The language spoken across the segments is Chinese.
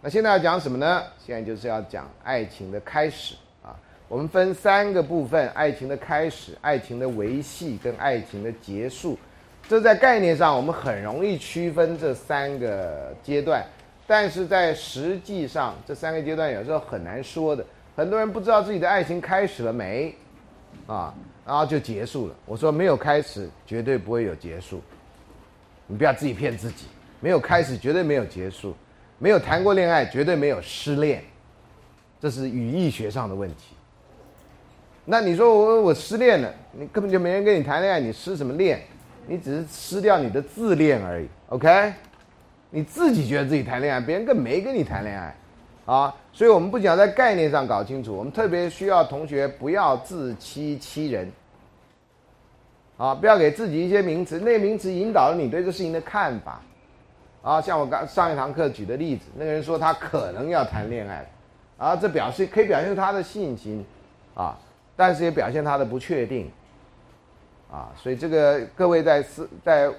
那现在要讲什么呢？现在就是要讲爱情的开始啊。我们分三个部分：爱情的开始、爱情的维系跟爱情的结束。这在概念上我们很容易区分这三个阶段，但是在实际上这三个阶段有时候很难说的。很多人不知道自己的爱情开始了没啊，然后就结束了。我说没有开始，绝对不会有结束。你不要自己骗自己，没有开始，绝对没有结束。没有谈过恋爱，绝对没有失恋，这是语义学上的问题。那你说我我失恋了，你根本就没人跟你谈恋爱，你失什么恋？你只是失掉你的自恋而已。OK，你自己觉得自己谈恋爱，别人更没跟你谈恋爱啊。所以我们不讲在概念上搞清楚，我们特别需要同学不要自欺欺人啊，不要给自己一些名词，那个名词引导了你对这事情的看法。啊，像我刚上一堂课举的例子，那个人说他可能要谈恋爱，啊，这表示可以表现他的信心，啊，但是也表现他的不确定，啊，所以这个各位在思在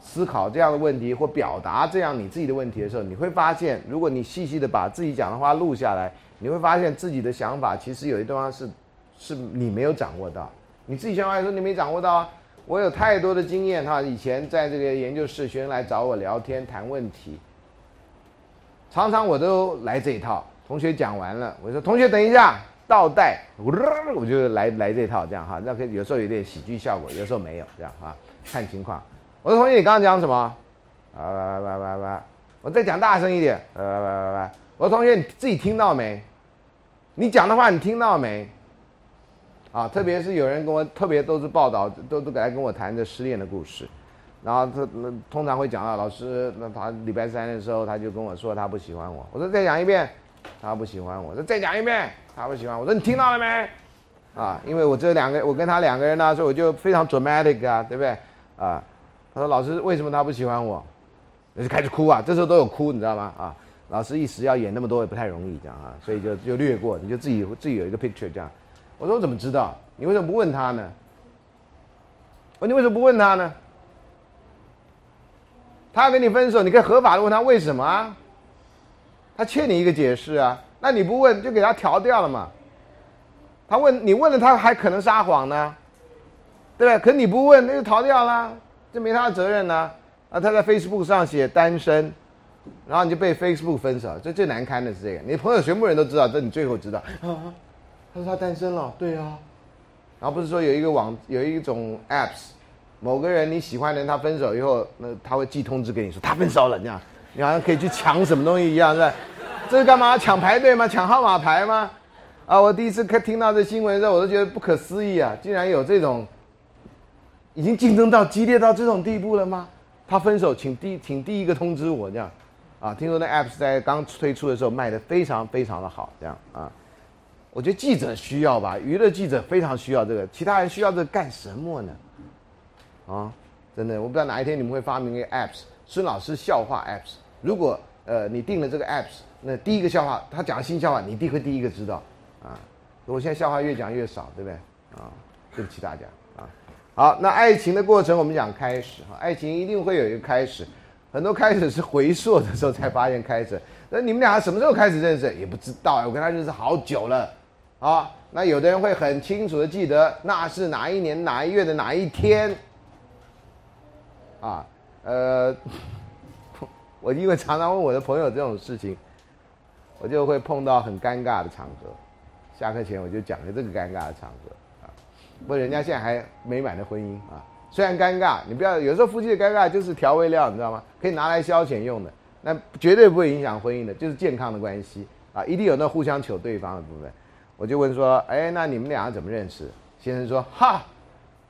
思考这样的问题或表达这样你自己的问题的时候，你会发现，如果你细细的把自己讲的话录下来，你会发现自己的想法其实有一地方是是你没有掌握到，你自己想法说你没掌握到啊。我有太多的经验哈，以前在这个研究室，学生来找我聊天谈问题，常常我都来这一套。同学讲完了，我说同学等一下，倒带，我就来来这套这样哈，那可以有时候有点喜剧效果，有时候没有这样哈，看情况。我说同学你刚刚讲什么？啊喂喂喂喂，我再讲大声一点，喂喂喂喂，我说同学你自己听到没？你讲的话你听到没？啊，特别是有人跟我，特别都是报道，都都来跟我谈这失恋的故事，然后他那通常会讲到老师，那他礼拜三的时候他就跟我说他不喜欢我，我说再讲一遍，他不喜欢我，说再讲一遍，他不喜欢我，说你听到了没？啊，因为我这两个，我跟他两个人呢，所以我就非常 dramatic 啊，对不对？啊，他说老师为什么他不喜欢我？那就开始哭啊，这时候都有哭，你知道吗？啊，老师一时要演那么多也不太容易，这样啊，所以就就略过，你就自己自己有一个 picture 这样。我说我怎么知道？你为什么不问他呢？我你为什么不问他呢？他要跟你分手，你可以合法的问他为什么啊？他欠你一个解释啊，那你不问就给他调掉了嘛？他问你问了，他还可能撒谎呢，对不对？可你不问，那就逃掉了，这没他的责任呢。啊，他在 Facebook 上写单身，然后你就被 Facebook 分手，这最难堪的是这个，你朋友全部人都知道，这你最后知道。他说他单身了，对啊，然后不是说有一个网有一种 apps，某个人你喜欢的人他分手以后，那他会寄通知给你说他分手了，这样你好像可以去抢什么东西一样，是吧？这是干嘛？抢排队吗？抢号码牌吗？啊！我第一次看听到这新闻的时候，我都觉得不可思议啊！竟然有这种，已经竞争到激烈到这种地步了吗？他分手，请第请第一个通知我这样，啊！听说那 apps 在刚推出的时候卖的非常非常的好，这样啊。我觉得记者需要吧，娱乐记者非常需要这个，其他人需要这干什么呢？啊，真的，我不知道哪一天你们会发明一个 apps，孙老师笑话 apps。如果呃你定了这个 apps，那第一个笑话他讲新笑话，你一定会第一个知道啊。我现在笑话越讲越少，对不对？啊，对不起大家啊。好，那爱情的过程我们讲开始哈，爱情一定会有一个开始，很多开始是回溯的时候才发现开始。那你们俩什么时候开始认识？也不知道，我跟他认识好久了。啊，那有的人会很清楚的记得那是哪一年哪一月的哪一天。啊，呃，我因为常常问我的朋友这种事情，我就会碰到很尴尬的场合。下课前我就讲了这个尴尬的场合啊，不人家现在还美满的婚姻啊，虽然尴尬，你不要有时候夫妻的尴尬就是调味料，你知道吗？可以拿来消遣用的，那绝对不会影响婚姻的，就是健康的关系啊，一定有那互相求对方的部分。我就问说，哎，那你们俩怎么认识？先生说，哈，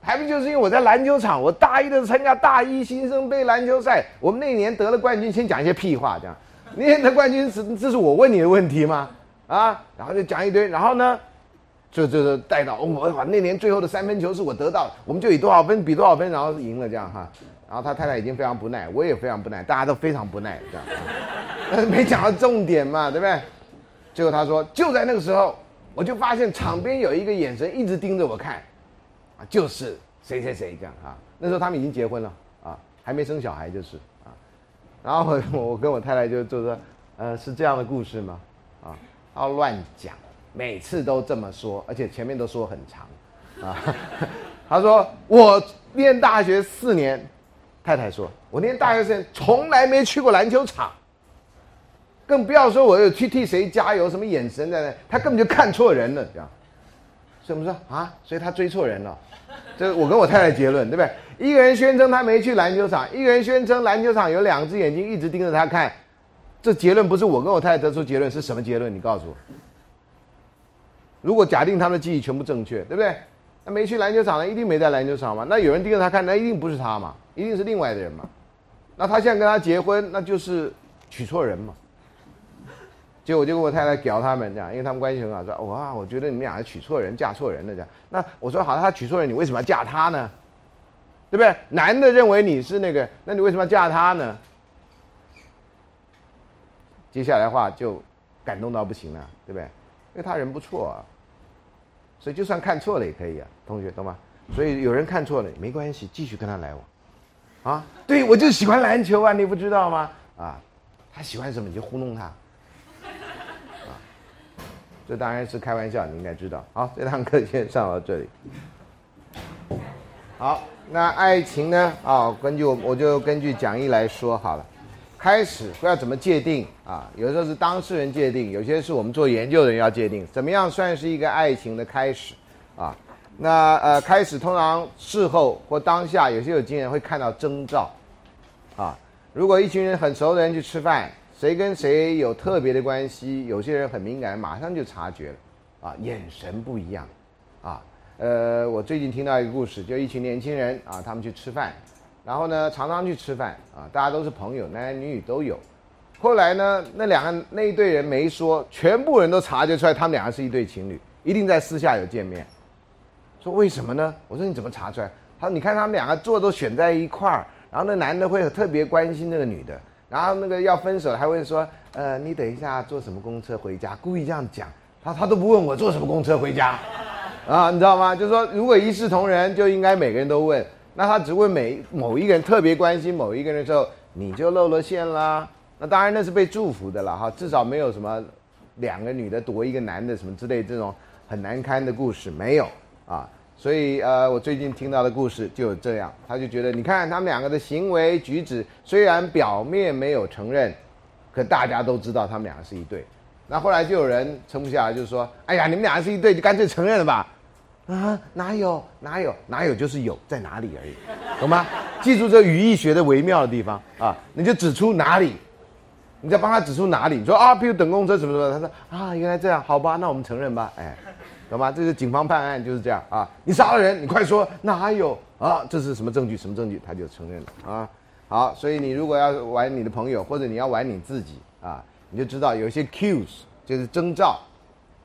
还不就是因为我在篮球场，我大一的时候参加大一新生杯篮球赛，我们那年得了冠军，先讲一些屁话，这样，那年得冠军是这是我问你的问题吗？啊，然后就讲一堆，然后呢，就就就带到我哇，那年最后的三分球是我得到，我们就以多少分比多少分，然后赢了这样哈。然后他太太已经非常不耐，我也非常不耐，大家都非常不耐这样。但是没讲到重点嘛，对不对？结果他说，就在那个时候，我就发现场边有一个眼神一直盯着我看，啊，就是谁谁谁这样啊。那时候他们已经结婚了啊，还没生小孩就是啊。然后我 我跟我太太就就说，呃，是这样的故事吗？啊，他乱讲，每次都这么说，而且前面都说很长，啊。他说我念大学四年。太太说：“我念大学生从来没去过篮球场，更不要说我有去替谁加油，什么眼神在那，他根本就看错人了，这样。怎么说啊，所以他追错人了。这我跟我太太结论，对不对？一个人宣称他没去篮球场，一个人宣称篮球场有两只眼睛一直盯着他看，这结论不是我跟我太太得出结论，是什么结论？你告诉我。如果假定他们的记忆全部正确，对不对？那没去篮球场的一定没在篮球场嘛？那有人盯着他看，那一定不是他嘛？”一定是另外的人嘛？那他现在跟他结婚，那就是娶错人嘛？结果我就跟我太太屌他们这样，因为他们关系很好，说哇，我觉得你们俩还娶错人，嫁错人了这样。那我说好，他娶错人，你为什么要嫁他呢？对不对？男的认为你是那个，那你为什么要嫁他呢？接下来的话就感动到不行了，对不对？因为他人不错啊，所以就算看错了也可以啊，同学懂吗？所以有人看错了没关系，继续跟他来往，啊，对我就喜欢篮球啊，你不知道吗？啊，他喜欢什么你就糊弄他，这当然是开玩笑，你应该知道。好，这堂课先上到这里。好，那爱情呢？啊，根据我我就根据讲义来说好了。开始不要怎么界定啊？有时候是当事人界定，有些是我们做研究的人要界定，怎么样算是一个爱情的开始啊？那呃，开始通常事后或当下，有些有经验会看到征兆，啊，如果一群人很熟的人去吃饭，谁跟谁有特别的关系，有些人很敏感，马上就察觉了，啊，眼神不一样，啊，呃，我最近听到一个故事，就一群年轻人啊，他们去吃饭，然后呢，常常去吃饭，啊，大家都是朋友，男男女女都有，后来呢，那两个那一对人没说，全部人都察觉出来，他们两个是一对情侣，一定在私下有见面。说为什么呢？我说你怎么查出来？他说你看他们两个坐都选在一块儿，然后那男的会特别关心那个女的，然后那个要分手还会说，呃，你等一下坐什么公车回家？故意这样讲，他他都不问我坐什么公车回家，啊，你知道吗？就是说如果一视同仁，就应该每个人都问，那他只问每某一个人特别关心某一个人的时候，你就露了馅啦。那当然那是被祝福的了哈，至少没有什么两个女的夺一个男的什么之类这种很难堪的故事没有。啊，所以呃，我最近听到的故事就有这样，他就觉得，你看他们两个的行为举止，虽然表面没有承认，可大家都知道他们两个是一对。那后来就有人撑不下来，就说，哎呀，你们两个是一对，就干脆承认了吧？啊，哪有哪有哪有，就是有在哪里而已，懂吗？记住这语义学的微妙的地方啊，你就指出哪里，你再帮他指出哪里，你说啊，比如等公车什么什么，他说啊，原来这样，好吧，那我们承认吧，哎。懂吗？这是警方判案就是这样啊！你杀了人，你快说哪有啊？这是什么证据？什么证据？他就承认了啊！好，所以你如果要玩你的朋友，或者你要玩你自己啊，你就知道有一些 cues 就是征兆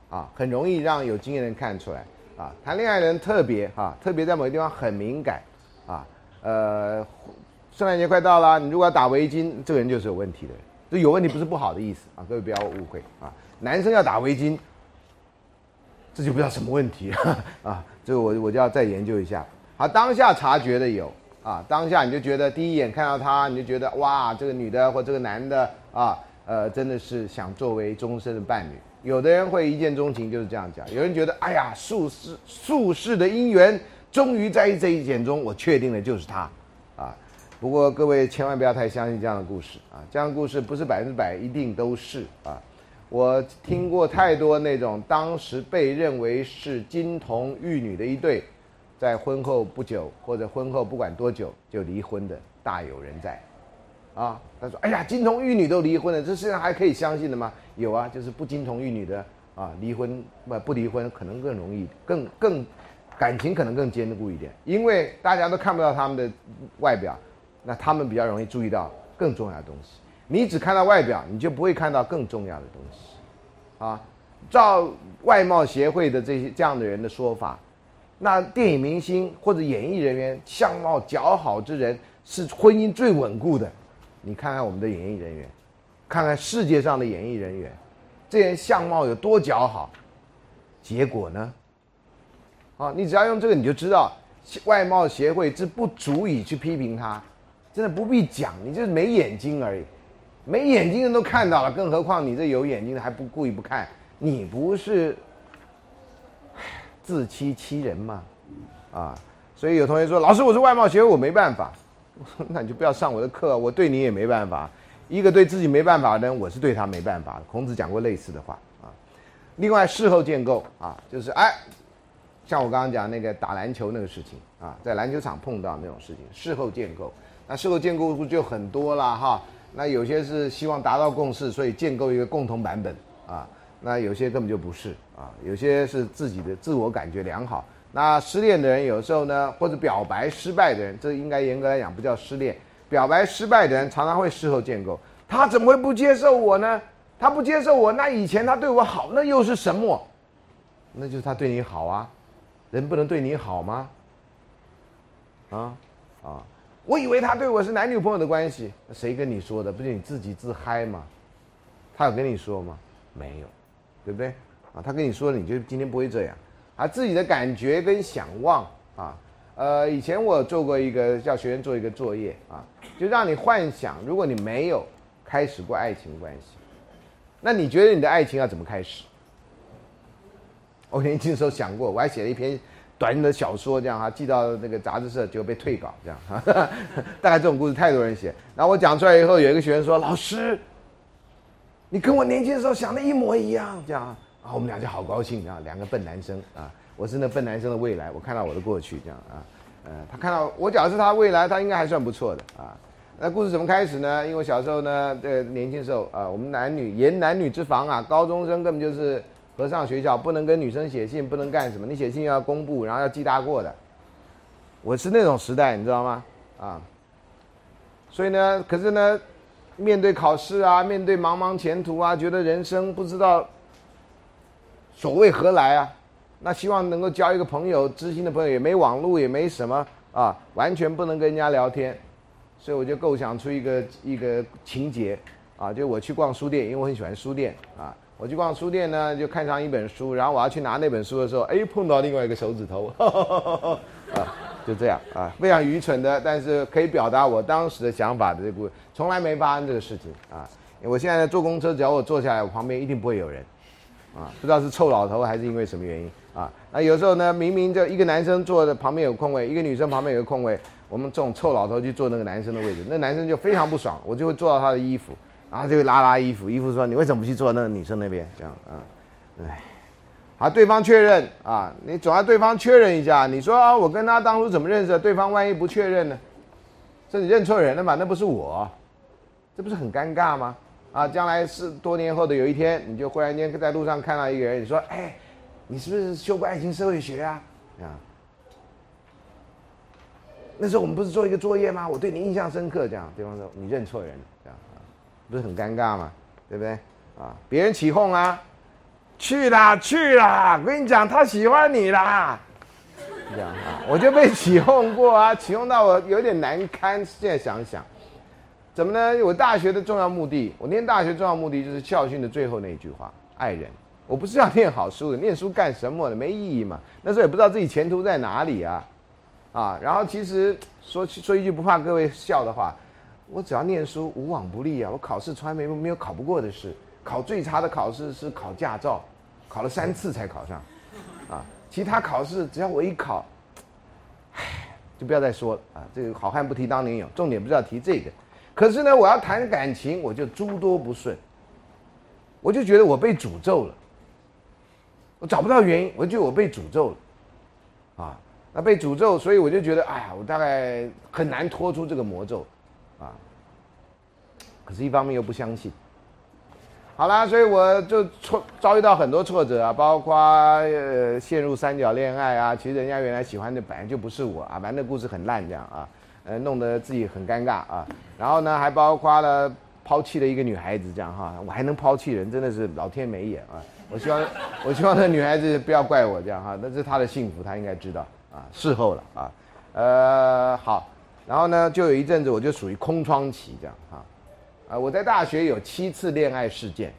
啊，很容易让有经验的人看出来啊。谈恋爱的人特别哈，特别在某个地方很敏感啊。呃，圣诞节快到了，你如果要打围巾，这个人就是有问题的人。这有问题不是不好的意思啊，各位不要误会啊。男生要打围巾。这就不知道什么问题 啊！这个我我就要再研究一下。好，当下察觉的有啊，当下你就觉得第一眼看到他，你就觉得哇，这个女的或这个男的啊，呃，真的是想作为终身的伴侣。有的人会一见钟情，就是这样讲。有人觉得，哎呀，数世数世的姻缘，终于在这一眼中，我确定了就是他啊。不过各位千万不要太相信这样的故事啊，这样的故事不是百分之百一定都是啊。我听过太多那种当时被认为是金童玉女的一对，在婚后不久或者婚后不管多久就离婚的，大有人在。啊，他说：“哎呀，金童玉女都离婚了，这世上还可以相信的吗？”有啊，就是不金童玉女的啊，离婚不不离婚可能更容易，更更感情可能更坚固一点，因为大家都看不到他们的外表，那他们比较容易注意到更重要的东西。你只看到外表，你就不会看到更重要的东西，啊，照外貌协会的这些这样的人的说法，那电影明星或者演艺人员相貌姣好之人是婚姻最稳固的。你看看我们的演艺人员，看看世界上的演艺人员，这些人相貌有多姣好，结果呢？啊，你只要用这个你就知道，外貌协会之不足以去批评他，真的不必讲，你就是没眼睛而已，没眼睛的都看到了，更何况你这有眼睛的还不故意不看，你不是自欺欺人吗？啊，所以有同学说，老师我是外貌协会，我没办法，我 说那你就不要上我的课，我对你也没办法，一个对自己没办法的人，我是对他没办法。孔子讲过类似的话啊，另外事后建构啊，就是哎。像我刚刚讲那个打篮球那个事情啊，在篮球场碰到那种事情，事后建构，那事后建构就很多了哈。那有些是希望达到共识，所以建构一个共同版本啊。那有些根本就不是啊，有些是自己的自我感觉良好。那失恋的人有时候呢，或者表白失败的人，这应该严格来讲不叫失恋。表白失败的人常常会事后建构，他怎么会不接受我呢？他不接受我，那以前他对我好，那又是什么？那就是他对你好啊。人不能对你好吗？啊啊！我以为他对我是男女朋友的关系，谁跟你说的？不是你自己自嗨吗？他有跟你说吗？没有，对不对？啊，他跟你说了，你就今天不会这样。啊，自己的感觉跟想望啊，呃，以前我做过一个叫学员做一个作业啊，就让你幻想，如果你没有开始过爱情关系，那你觉得你的爱情要怎么开始？我年轻的时候想过，我还写了一篇短的小说，这样哈，寄到那个杂志社，就被退稿，这样哈。大概这种故事太多人写，然后我讲出来以后，有一个学员说：“老师，你跟我年轻的时候想的一模一样。”这样啊，我们俩就好高兴啊，两个笨男生啊，我是那笨男生的未来，我看到我的过去，这样啊，呃，他看到我讲的是他未来，他应该还算不错的啊。那故事怎么开始呢？因为我小时候呢，这年轻时候啊，我们男女严男女之防啊，高中生根本就是。和尚学校不能跟女生写信，不能干什么？你写信要公布，然后要记大过的。我是那种时代，你知道吗？啊，所以呢，可是呢，面对考试啊，面对茫茫前途啊，觉得人生不知道所谓何来啊，那希望能够交一个朋友，知心的朋友，也没网络，也没什么啊，完全不能跟人家聊天，所以我就构想出一个一个情节啊，就我去逛书店，因为我很喜欢书店啊。我去逛书店呢，就看上一本书，然后我要去拿那本书的时候，哎，碰到另外一个手指头，啊，就这样啊，非常愚蠢的，但是可以表达我当时的想法的这个，从来没发生这个事情啊。我现在坐公车，只要我坐下来，我旁边一定不会有人，啊，不知道是臭老头还是因为什么原因啊。那有时候呢，明明就一个男生坐的旁边有空位，一个女生旁边有个空位，我们这种臭老头去坐那个男生的位置，那男生就非常不爽，我就会坐到他的衣服。然后就会拉拉衣服，衣服说：“你为什么不去坐那个女生那边？”这样啊，哎，好，对方确认啊，你总要对方确认一下。你说，我跟他当初怎么认识的？对方万一不确认呢？这你认错人了嘛？那不是我，这不是很尴尬吗？啊，将来是多年后的有一天，你就忽然间在路上看到一个人，你说：“哎，你是不是修过爱情社会学啊？”啊，那时候我们不是做一个作业吗？我对你印象深刻。这样，对方说：“你认错人了。”不是很尴尬吗？对不对？啊，别人起哄啊，去啦去啦！我跟你讲，他喜欢你啦。这样啊，我就被起哄过啊，起哄到我有点难堪。现在想想，怎么呢？我大学的重要目的，我念大学重要目的就是校训的最后那一句话：爱人。我不是要念好书的，念书干什么的？没意义嘛。那时候也不知道自己前途在哪里啊，啊。然后其实说说一句不怕各位笑的话。我只要念书，无往不利啊！我考试从来没没有考不过的事，考最差的考试是考驾照，考了三次才考上，啊，其他考试只要我一考，唉，就不要再说了啊！这个好汉不提当年勇，重点不是要提这个，可是呢，我要谈感情，我就诸多不顺，我就觉得我被诅咒了，我找不到原因，我觉得我被诅咒了，啊，那被诅咒，所以我就觉得，哎呀，我大概很难脱出这个魔咒。啊，可是，一方面又不相信。好啦，所以我就挫遭遇到很多挫折啊，包括呃陷入三角恋爱啊。其实人家原来喜欢的本来就不是我啊，反正故事很烂这样啊，呃，弄得自己很尴尬啊。然后呢，还包括了抛弃了一个女孩子，这样哈，我还能抛弃人，真的是老天没眼啊！我希望，我希望那女孩子不要怪我这样哈，那是她的幸福，她应该知道啊。事后了啊，呃，好，然后呢，就有一阵子我就属于空窗期这样哈，啊，我在大学有七次恋爱事件，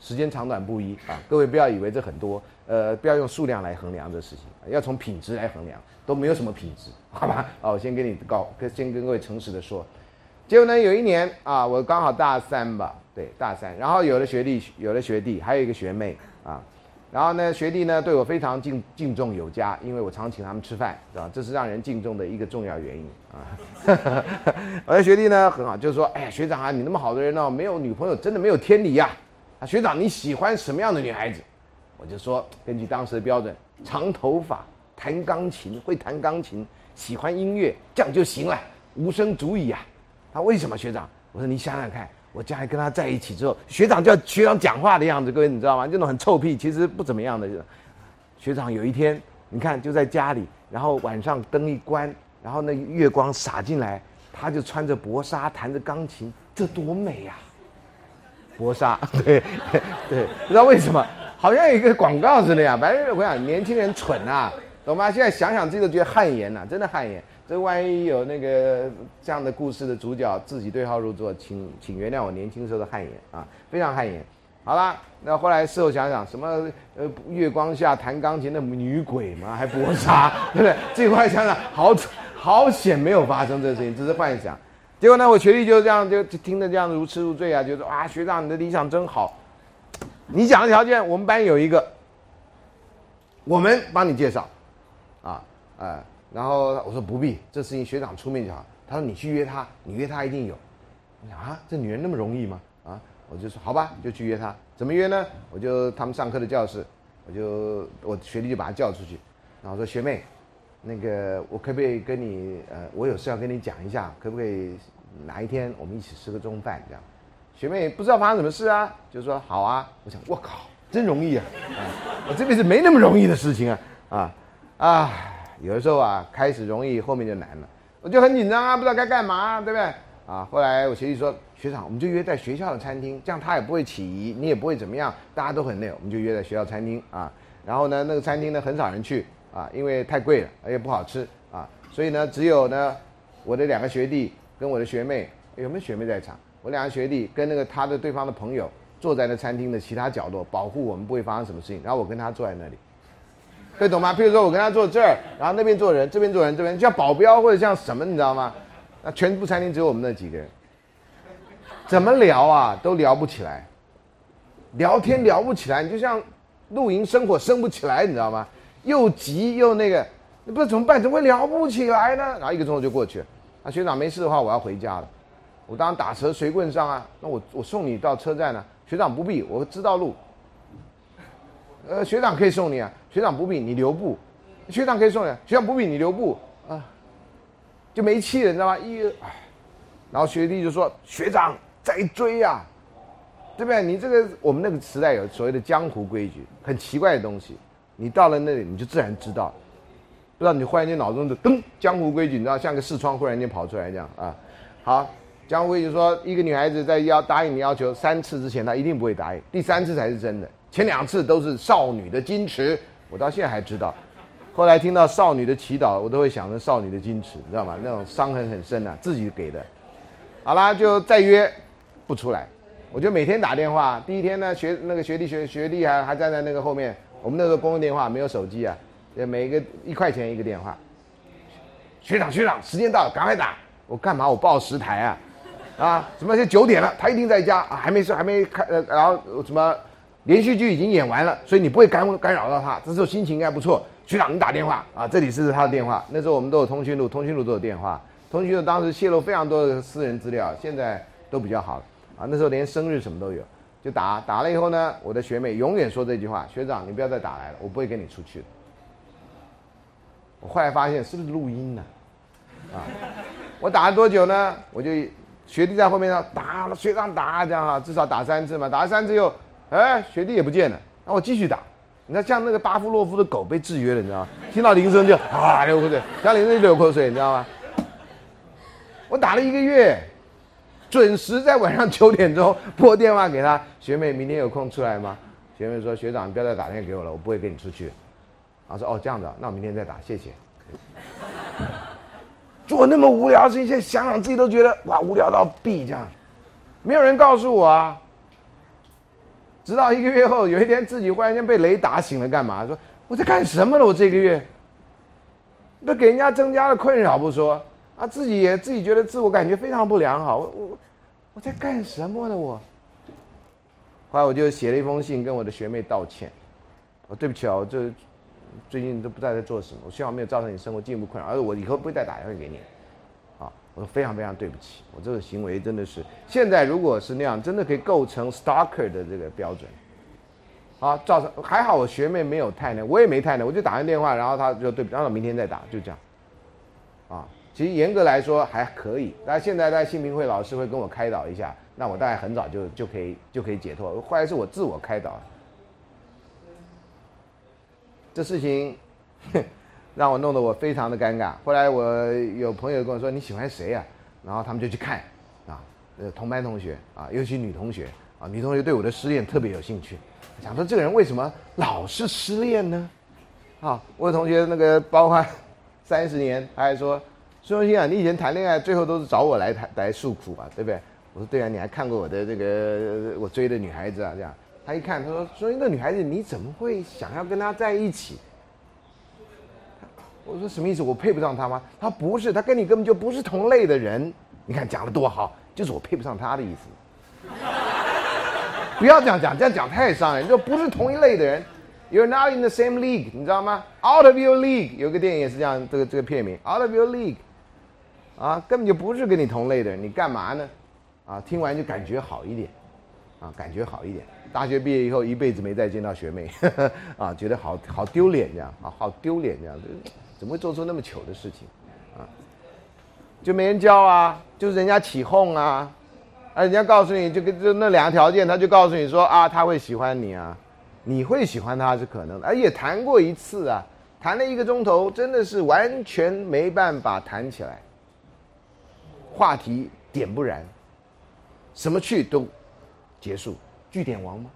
时间长短不一啊，各位不要以为这很多，呃，不要用数量来衡量这事情，要从品质来衡量，都没有什么品质，好吧？哦，我先跟你告，先跟各位诚实的说，结果呢，有一年啊，我刚好大三吧。对，大三，然后有了学弟，有了学弟，还有一个学妹啊，然后呢，学弟呢对我非常敬敬重有加，因为我常请他们吃饭，是吧？这是让人敬重的一个重要原因啊。我的学弟呢很好，就是说，哎呀，学长啊，你那么好的人呢，没有女朋友真的没有天理呀。啊，学长你喜欢什么样的女孩子？我就说，根据当时的标准，长头发，弹钢琴，会弹钢琴，喜欢音乐，这样就行了，无声足矣啊。他为什么学长？我说你想想看。我将来跟他在一起之后，学长叫学长讲话的样子，各位你知道吗？这种很臭屁，其实不怎么样的。学长有一天，你看就在家里，然后晚上灯一关，然后那月光洒进来，他就穿着薄纱弹着钢琴，这多美呀！薄纱，对对，不知道为什么，好像有一个广告似的呀。反正我想年轻人蠢啊，懂吗？现在想想自己都觉得汗颜呐，真的汗颜。这万一有那个这样的故事的主角自己对号入座，请请原谅我年轻时候的汗颜啊，非常汗颜。好了，那后来事后想想，什么呃月光下弹钢琴的女鬼嘛，还搏杀，对不对？这块想想，好好险没有发生这个事情，只是幻想。结果呢，我学弟就这样就听着这样如痴如醉啊，就说啊学长你的理想真好，你讲的条件我们班有一个，我们帮你介绍，啊啊。然后我说不必，这事情学长出面就好。他说你去约他，你约他一定有。我想啊，这女人那么容易吗？啊，我就说好吧，就去约他。怎么约呢？我就他们上课的教室，我就我学弟就把他叫出去，然后说学妹，那个我可不可以跟你呃，我有事要跟你讲一下，可不可以哪一天我们一起吃个中饭这样？学妹不知道发生什么事啊，就说好啊。我想我靠，真容易啊！我这辈子没那么容易的事情啊啊啊！有的时候啊，开始容易，后面就难了。我就很紧张啊，不知道该干嘛，对不对？啊，后来我学弟说，学长，我们就约在学校的餐厅，这样他也不会起疑，你也不会怎么样，大家都很累，我们就约在学校餐厅啊。然后呢，那个餐厅呢很少人去啊，因为太贵了，而且不好吃啊，所以呢，只有呢我的两个学弟跟我的学妹，有没有学妹在场？我两个学弟跟那个他的对方的朋友坐在那餐厅的其他角落，保护我们不会发生什么事情。然后我跟他坐在那里。可以懂吗？譬如说我跟他坐这儿，然后那边坐人，这边坐人，这边像保镖或者像什么，你知道吗？那全部餐厅只有我们那几个人，怎么聊啊，都聊不起来，聊天聊不起来，你就像露营生火生不起来，你知道吗？又急又那个，你不知道怎么办？怎么会聊不起来呢？然后一个钟头就过去了。啊，学长没事的话，我要回家了。我当然打蛇随棍上啊，那我我送你到车站呢。学长不必，我知道路。呃，学长可以送你啊，学长不必你留步，学长可以送你，学长不必你留步啊，就没气了，你知道吗？一，然后学弟就说：“学长在追呀，对不对？你这个我们那个时代有所谓的江湖规矩，很奇怪的东西，你到了那里你就自然知道，不知道你忽然间脑中的噔江湖规矩，你知道像个视窗忽然间跑出来这样啊。好，江湖规矩说，一个女孩子在要答应你要求三次之前，她一定不会答应，第三次才是真的。”前两次都是少女的矜持，我到现在还知道。后来听到少女的祈祷，我都会想着少女的矜持，你知道吗？那种伤痕很深呐，自己给的。好啦，就再约，不出来。我就每天打电话。第一天呢，学那个学弟学学弟还还站在那个后面。我们那个公用电话没有手机啊，每个一块钱一个电话。学长学长，时间到了，赶快打。我干嘛？我报十台啊？啊？什么？现在九点了，他一定在家啊？还没睡，还没开呃，然后什么？连续剧已经演完了，所以你不会干干扰到他。这时候心情应该不错。局长，你打电话啊，这里是他的电话。那时候我们都有通讯录，通讯录都有电话。通讯录当时泄露非常多的私人资料，现在都比较好了啊。那时候连生日什么都有，就打打了以后呢，我的学妹永远说这句话：学长，你不要再打来了，我不会跟你出去的。我后来发现是不是录音呢？啊，我打了多久呢？我就学弟在后面呢，打了学长打这样哈，至少打三次嘛，打了三次又。哎，学弟也不见了，那我继续打。你看，像那个巴夫洛夫的狗被制约了，你知道吗？听到铃声就啊流口水，听到铃声就流口水，你知道吗？我打了一个月，准时在晚上九点钟拨电话给他，学妹，明天有空出来吗？学妹说，学长，你不要再打电话给我了，我不会跟你出去。啊，说哦这样子，啊那我明天再打，谢谢。做那么无聊的事情，想想自己都觉得哇，无聊到毙这样，没有人告诉我啊。直到一个月后，有一天自己忽然间被雷打醒了，干嘛？说我在干什么了？我这个月，那给人家增加了困扰不说，啊，自己也自己觉得自我感觉非常不良好。我我我在干什么呢？我。后来我就写了一封信跟我的学妹道歉，我对不起啊，我这最近都不知道在做什么，我希望没有造成你生活进一步困扰，而且我以后不会再打电话给你。我说非常非常对不起，我这个行为真的是现在如果是那样，真的可以构成 stalker 的这个标准。啊，造成还好我学妹没有太难，我也没太难，我就打完电话，然后他就对不，然后明天再打，就这样。啊，其实严格来说还可以，但现在在新平会老师会跟我开导一下，那我大概很早就就可以就可以解脱。后来是我自我开导，这事情。让我弄得我非常的尴尬。后来我有朋友跟我说你喜欢谁呀？然后他们就去看，啊，呃，同班同学啊，尤其女同学啊，女同学对我的失恋特别有兴趣，想说这个人为什么老是失恋呢？啊，我有同学那个包括 三十年，他还说孙中兴啊，你以前谈恋爱最后都是找我来谈来诉苦啊，对不对？我说对啊，你还看过我的这个我追的女孩子啊？这样，他一看他说孙中兴的女孩子你怎么会想要跟她在一起？我说什么意思？我配不上他吗？他不是，他跟你根本就不是同类的人。你看讲的多好，就是我配不上他的意思。不要这样讲，这样讲太伤人。就不是同一类的人，You're not in the same league，你知道吗？Out of your league，有个电影也是这样，这个这个片名，Out of your league，啊，根本就不是跟你同类的人，你干嘛呢？啊，听完就感觉好一点，啊，感觉好一点。大学毕业以后，一辈子没再见到学妹，啊，觉得好好丢脸这样，啊，好丢脸这样子。怎么会做出那么糗的事情，啊？就没人教啊，就是人家起哄啊，啊，人家告诉你就跟就那两个条件，他就告诉你说啊，他会喜欢你啊，你会喜欢他是可能的，而且谈过一次啊，谈了一个钟头，真的是完全没办法谈起来，话题点不燃，什么去都结束，据点王吗？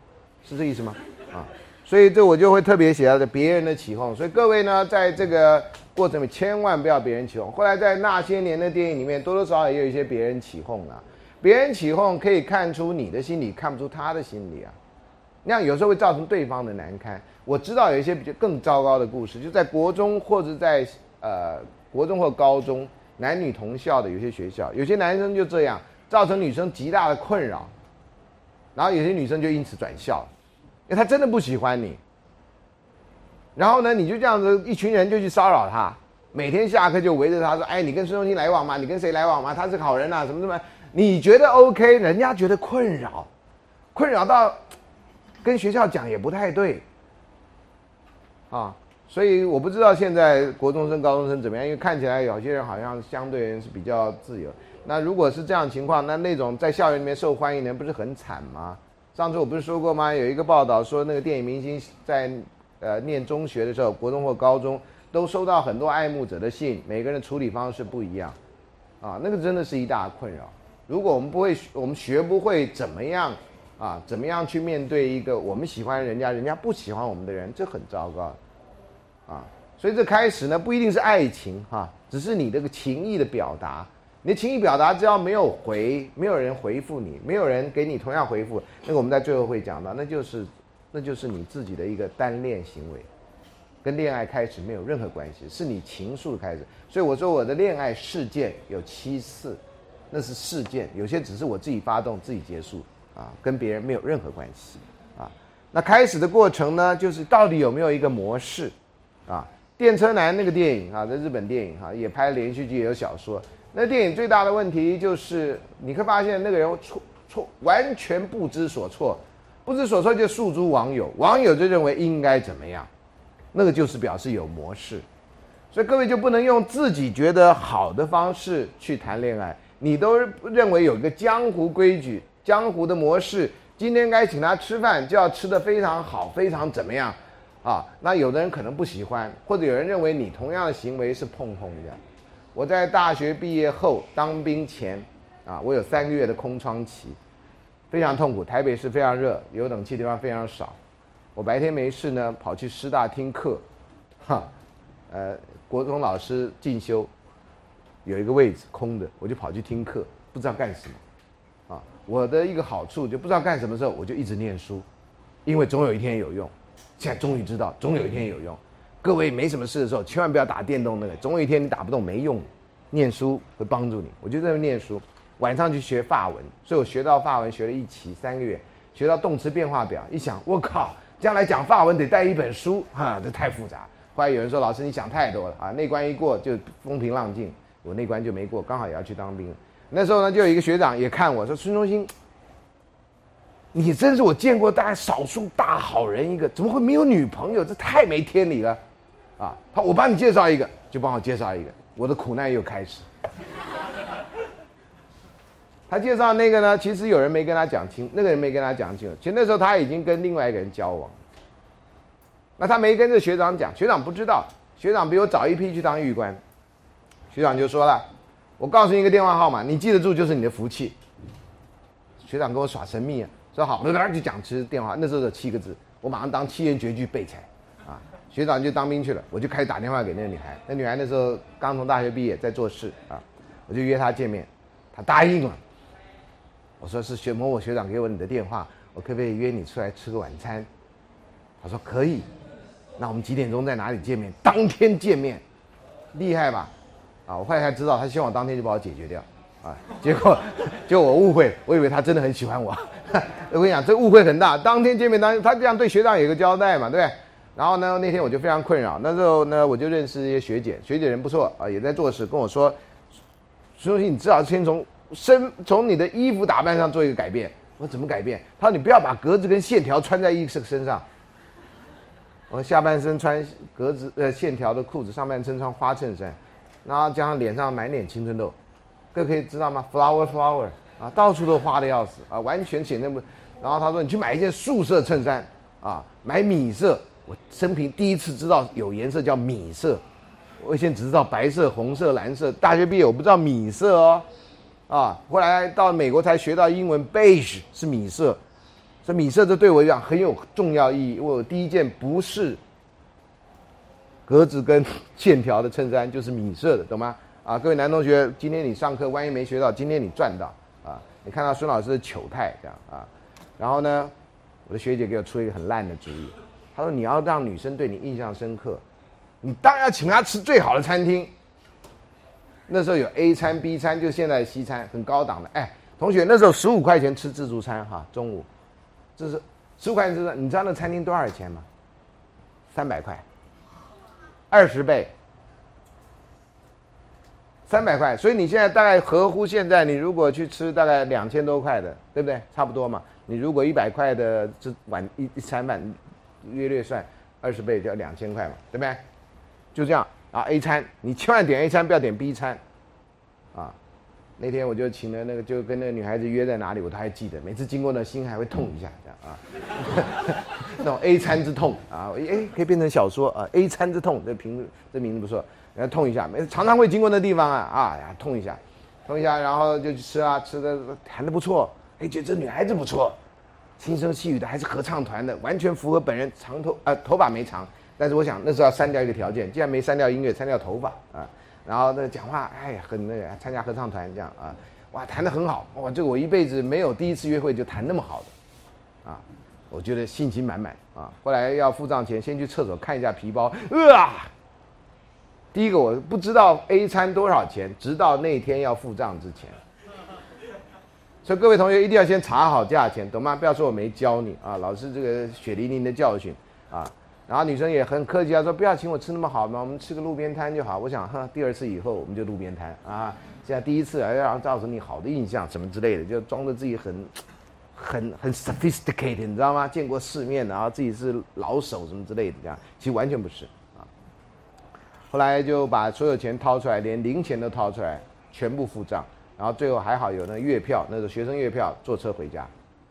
是这意思吗？啊？所以这我就会特别写到的别人的起哄，所以各位呢，在这个过程里千万不要别人起哄。后来在那些年的电影里面，多多少少也有一些别人起哄啊。别人起哄可以看出你的心理，看不出他的心理啊。那样有时候会造成对方的难堪。我知道有一些比较更糟糕的故事，就在国中或者在呃国中或高中男女同校的有些学校，有些男生就这样造成女生极大的困扰，然后有些女生就因此转校。因为她真的不喜欢你，然后呢，你就这样子，一群人就去骚扰她，每天下课就围着她说：“哎，你跟孙中兴来往吗？你跟谁来往吗？他是好人呐，什么什么？你觉得 OK，人家觉得困扰，困扰到跟学校讲也不太对，啊，所以我不知道现在国中生、高中生怎么样，因为看起来有些人好像相对人是比较自由。那如果是这样情况，那那种在校园里面受欢迎的人不是很惨吗？”上次我不是说过吗？有一个报道说，那个电影明星在呃念中学的时候，国中或高中都收到很多爱慕者的信，每个人的处理方式不一样，啊，那个真的是一大困扰。如果我们不会，我们学不会怎么样啊，怎么样去面对一个我们喜欢人家，人家不喜欢我们的人，这很糟糕，啊，所以这开始呢不一定是爱情哈，只是你这个情意的表达。你的情意表达只要没有回，没有人回复你，没有人给你同样回复，那个我们在最后会讲到，那就是，那就是你自己的一个单恋行为，跟恋爱开始没有任何关系，是你情愫的开始。所以我说我的恋爱事件有七次，那是事件，有些只是我自己发动自己结束，啊，跟别人没有任何关系，啊，那开始的过程呢，就是到底有没有一个模式，啊，电车男那个电影啊，在日本电影哈也拍连续剧也有小说。那电影最大的问题就是，你会发现那个人错错完全不知所措，不知所措就诉诸网友，网友就认为应该怎么样，那个就是表示有模式，所以各位就不能用自己觉得好的方式去谈恋爱，你都认为有一个江湖规矩、江湖的模式，今天该请他吃饭就要吃的非常好、非常怎么样，啊，那有的人可能不喜欢，或者有人认为你同样的行为是碰碰的。我在大学毕业后当兵前，啊，我有三个月的空窗期，非常痛苦。台北市非常热，有冷气地方非常少。我白天没事呢，跑去师大听课，哈，呃，国中老师进修，有一个位置空的，我就跑去听课，不知道干什么。啊，我的一个好处就不知道干什么时候，我就一直念书，因为总有一天有用。现在终于知道，总有一天有用。各位没什么事的时候，千万不要打电动那个，总有一天你打不动没用。念书会帮助你，我就在那念书，晚上去学法文，所以我学到法文学了一期三个月，学到动词变化表，一想我靠，将来讲法文得带一本书哈，这太复杂。后来有人说老师你想太多了啊，那关一过就风平浪静，我那关就没过，刚好也要去当兵。那时候呢，就有一个学长也看我说孙中兴，你真是我见过大概少数大好人一个，怎么会没有女朋友？这太没天理了，啊，好，我帮你介绍一个，就帮我介绍一个。我的苦难又开始。他介绍那个呢，其实有人没跟他讲清，那个人没跟他讲清。其实那时候他已经跟另外一个人交往，那他没跟这学长讲，学长不知道。学长比我早一批去当狱官，学长就说了：“我告诉你一个电话号码，你记得住就是你的福气。”学长跟我耍神秘啊，说好，那就讲其实电话，那时候的七个字，我马上当七言绝句背起来。啊学长就当兵去了，我就开始打电话给那个女孩。那女孩那时候刚从大学毕业，在做事啊，我就约她见面，她答应了。我说是学某某学长给我你的电话，我可不可以约你出来吃个晚餐？她说可以。那我们几点钟在哪里见面？当天见面，厉害吧？啊，我后来才知道，他希望我当天就把我解决掉，啊，结果就我误会，我以为他真的很喜欢我。我跟你讲，这误会很大。当天见面，当他这样对学长有个交代嘛，对不对？然后呢，那天我就非常困扰。那时候呢，我就认识一些学姐，学姐人不错啊，也在做事，跟我说：“孙中信，你至少先从身从你的衣服打扮上做一个改变。”我说：“怎么改变？”他说：“你不要把格子跟线条穿在衣身身上。”我下半身穿格子呃线条的裤子，上半身穿花衬衫，然后加上脸上满脸青春痘，各位可以知道吗？Flower flower 啊，到处都花的要死啊，完全显得不。然后他说：“你去买一件素色衬衫啊，买米色。”我生平第一次知道有颜色叫米色，我以前只知道白色、红色、蓝色。大学毕业我不知道米色哦，啊，后来到美国才学到英文，beige 是米色，所以米色这对我来讲很有重要意义。我第一件不是格子跟线条的衬衫，就是米色的，懂吗？啊，各位男同学，今天你上课万一没学到，今天你赚到啊！你看到孙老师的糗态这样啊，然后呢，我的学姐给我出一个很烂的主意。她说：“你要让女生对你印象深刻，你当然要请她吃最好的餐厅。那时候有 A 餐、B 餐，就现在西餐，很高档的。哎，同学，那时候十五块钱吃自助餐哈，中午，这是十五块钱吃的。你知道那餐厅多少钱吗？三百块，二十倍，三百块。所以你现在大概合乎现在，你如果去吃大概两千多块的，对不对？差不多嘛。你如果一百块的这碗一一餐饭。”约略算二十倍就要两千块嘛，对不对？就这样啊，A 餐你千万点 A 餐，不要点 B 餐，啊，那天我就请了那个，就跟那个女孩子约在哪里，我都还记得，每次经过那心还会痛一下，这样啊，那种 A 餐之痛啊，哎，可以变成小说啊，A 餐之痛，这名这名字不错，然后痛一下，常常会经过那地方啊，啊呀，痛一下，痛一下，然后就去吃啊，吃的谈的不错，哎，觉得这女孩子不错。轻声细语的，还是合唱团的，完全符合本人长头啊，头发没长，但是我想那时候要删掉一个条件，既然没删掉音乐，删掉头发啊，然后那讲话，哎，很那个，参加合唱团这样啊，哇，弹得很好，哇，这个我一辈子没有第一次约会就弹那么好的，啊，我觉得信心满满啊。后来要付账前，先去厕所看一下皮包，啊，第一个我不知道 A 餐多少钱，直到那天要付账之前。所以各位同学一定要先查好价钱，懂吗？不要说我没教你啊，老师这个血淋淋的教训啊。然后女生也很客气啊，说不要请我吃那么好嘛，我们吃个路边摊就好。我想，哈，第二次以后我们就路边摊啊。现在第一次要让造成你好的印象，什么之类的，就装着自己很、很、很 sophisticated，你知道吗？见过世面，然后自己是老手什么之类的，这样其实完全不是。后来就把所有钱掏出来，连零钱都掏出来，全部付账。然后最后还好有那月票，那个学生月票，坐车回家，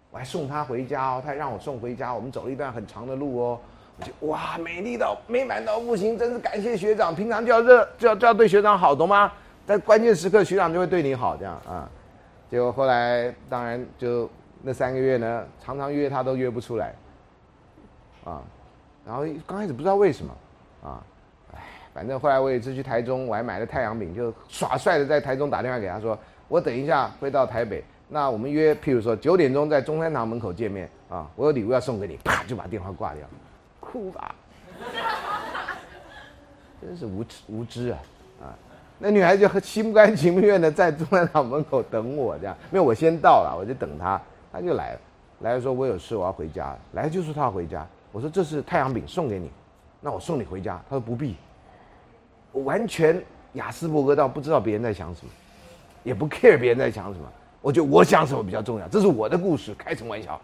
我还送他回家哦，他还让我送回家，我们走了一段很长的路哦，我就哇，美丽到美满到不行，真是感谢学长，平常就要热，就要就要对学长好，懂吗？在关键时刻学长就会对你好，这样啊，结果后来当然就那三个月呢，常常约他都约不出来，啊，然后刚开始不知道为什么，啊，反正后来我有一次去台中，我还买了太阳饼，就耍帅的在台中打电话给他说，我等一下会到台北，那我们约，譬如说九点钟在中山堂门口见面，啊，我有礼物要送给你，啪就把电话挂掉，哭吧，真是无知无知啊，啊。那女孩就心不甘情不愿的在中山堂门口等我，这样，因为我先到了，我就等她，她就来了，来了说我有事我要回家，来就说她要回家，我说这是太阳饼送给你，那我送你回家，她说不必，完全雅斯伯格到不知道别人在想什么，也不 care 别人在想什么，我觉得我想什么比较重要，这是我的故事，开什么玩笑，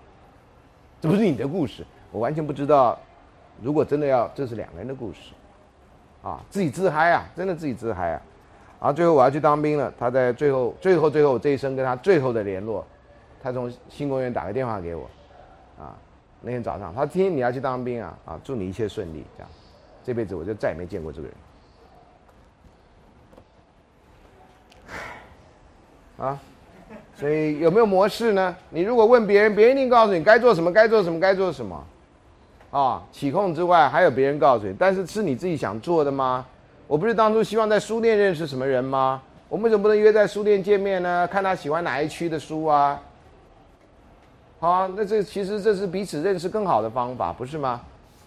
这不是你的故事，我完全不知道，如果真的要，这是两个人的故事，啊，自己自嗨啊，真的自己自嗨啊。然后最后我要去当兵了，他在最后最后最后这一生跟他最后的联络，他从新公园打个电话给我，啊，那天早上他听你要去当兵啊，啊，祝你一切顺利，这样，这辈子我就再也没见过这个人。啊，所以有没有模式呢？你如果问别人，别人一定告诉你该做什么，该做什么，该做什么，啊，起控之外还有别人告诉你，但是是你自己想做的吗？我不是当初希望在书店认识什么人吗？我们为什么不能约在书店见面呢？看他喜欢哪一区的书啊？好，那这其实这是彼此认识更好的方法，不是吗？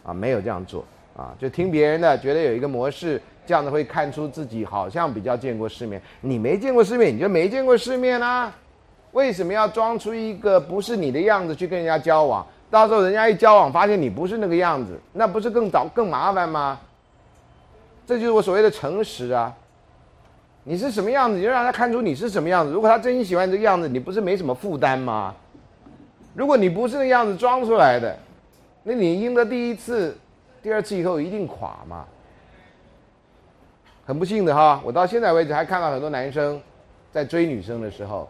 啊，没有这样做啊，就听别人的，觉得有一个模式，这样子会看出自己好像比较见过世面。你没见过世面，你就没见过世面啊？为什么要装出一个不是你的样子去跟人家交往？到时候人家一交往，发现你不是那个样子，那不是更早更麻烦吗？这就是我所谓的诚实啊！你是什么样子，你就让他看出你是什么样子。如果他真心喜欢这个样子，你不是没什么负担吗？如果你不是那样子装出来的，那你赢得第一次、第二次以后一定垮嘛。很不幸的哈，我到现在为止还看到很多男生在追女生的时候，